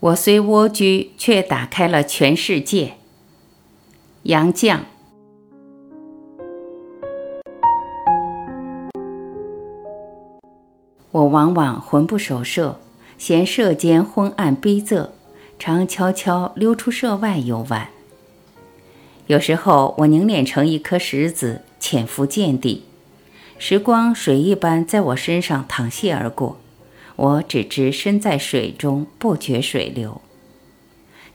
我虽蜗居，却打开了全世界。杨绛。我往往魂不守舍，嫌舍间昏暗逼仄，常悄悄溜出舍外游玩。有时候，我凝练成一颗石子，潜伏见底。时光水一般在我身上淌泻而过，我只知身在水中，不觉水流。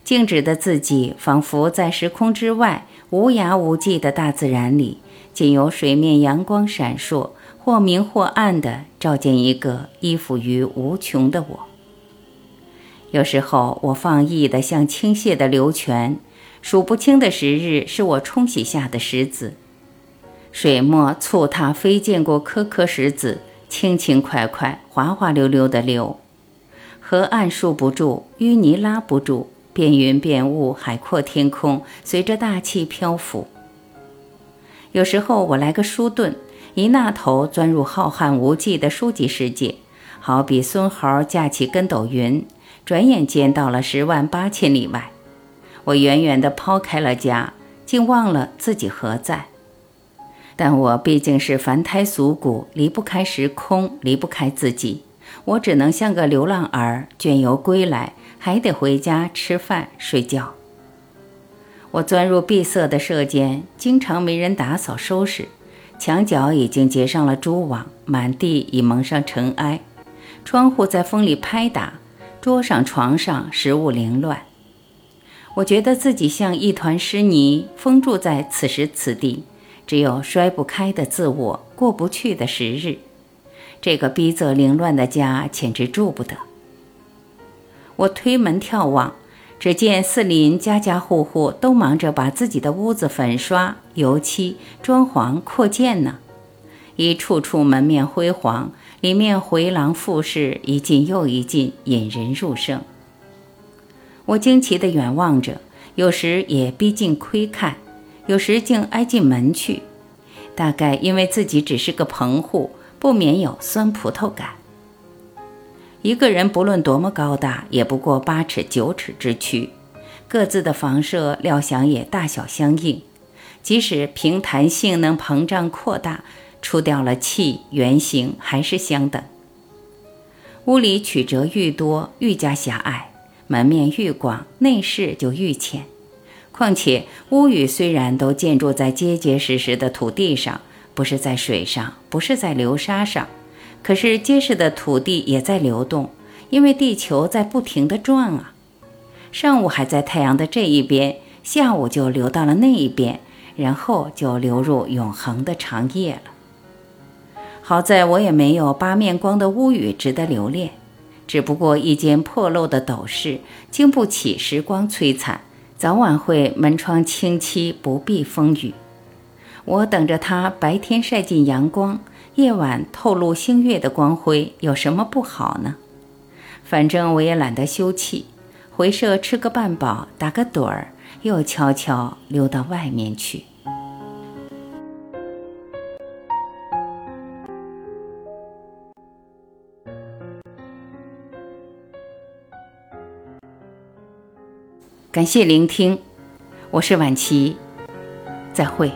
静止的自己，仿佛在时空之外，无涯无际的大自然里，仅由水面阳光闪烁，或明或暗的照见一个依附于无穷的我。有时候，我放逸的像倾泻的流泉，数不清的时日是我冲洗下的石子。水墨促踏飞溅过颗颗石子，轻轻快快，滑滑溜溜的流。河岸束不住，淤泥拉不住，变云变雾，海阔天空，随着大气漂浮。有时候我来个书遁，一那头钻入浩瀚无际的书籍世界，好比孙猴架起跟斗云，转眼间到了十万八千里外。我远远地抛开了家，竟忘了自己何在。但我毕竟是凡胎俗骨，离不开时空，离不开自己。我只能像个流浪儿，倦游归来，还得回家吃饭睡觉。我钻入闭塞的舍间，经常没人打扫收拾，墙角已经结上了蛛网，满地已蒙上尘埃，窗户在风里拍打，桌上床上食物凌乱。我觉得自己像一团湿泥，封住在此时此地。只有摔不开的自我，过不去的时日，这个逼仄凌乱的家简直住不得。我推门眺望，只见四邻家家户户都忙着把自己的屋子粉刷、油漆、装潢、扩建呢，一处处门面辉煌，里面回廊复式，一进又一进，引人入胜。我惊奇地远望着，有时也逼近窥看。有时竟挨进门去，大概因为自己只是个棚户，不免有酸葡萄感。一个人不论多么高大，也不过八尺九尺之躯，各自的房舍料想也大小相应。即使凭弹性能膨胀扩大，除掉了气，圆形还是相等。屋里曲折愈多，愈加狭隘；门面愈广，内饰就愈浅。况且屋宇虽然都建筑在结结实实的土地上，不是在水上，不是在流沙上，可是结实的土地也在流动，因为地球在不停地转啊。上午还在太阳的这一边，下午就流到了那一边，然后就流入永恒的长夜了。好在我也没有八面光的屋宇值得留恋，只不过一间破漏的斗室，经不起时光摧残。早晚会门窗清漆，不避风雨。我等着它白天晒进阳光，夜晚透露星月的光辉，有什么不好呢？反正我也懒得休憩，回舍吃个半饱，打个盹儿，又悄悄溜到外面去。感谢聆听，我是晚琪，再会。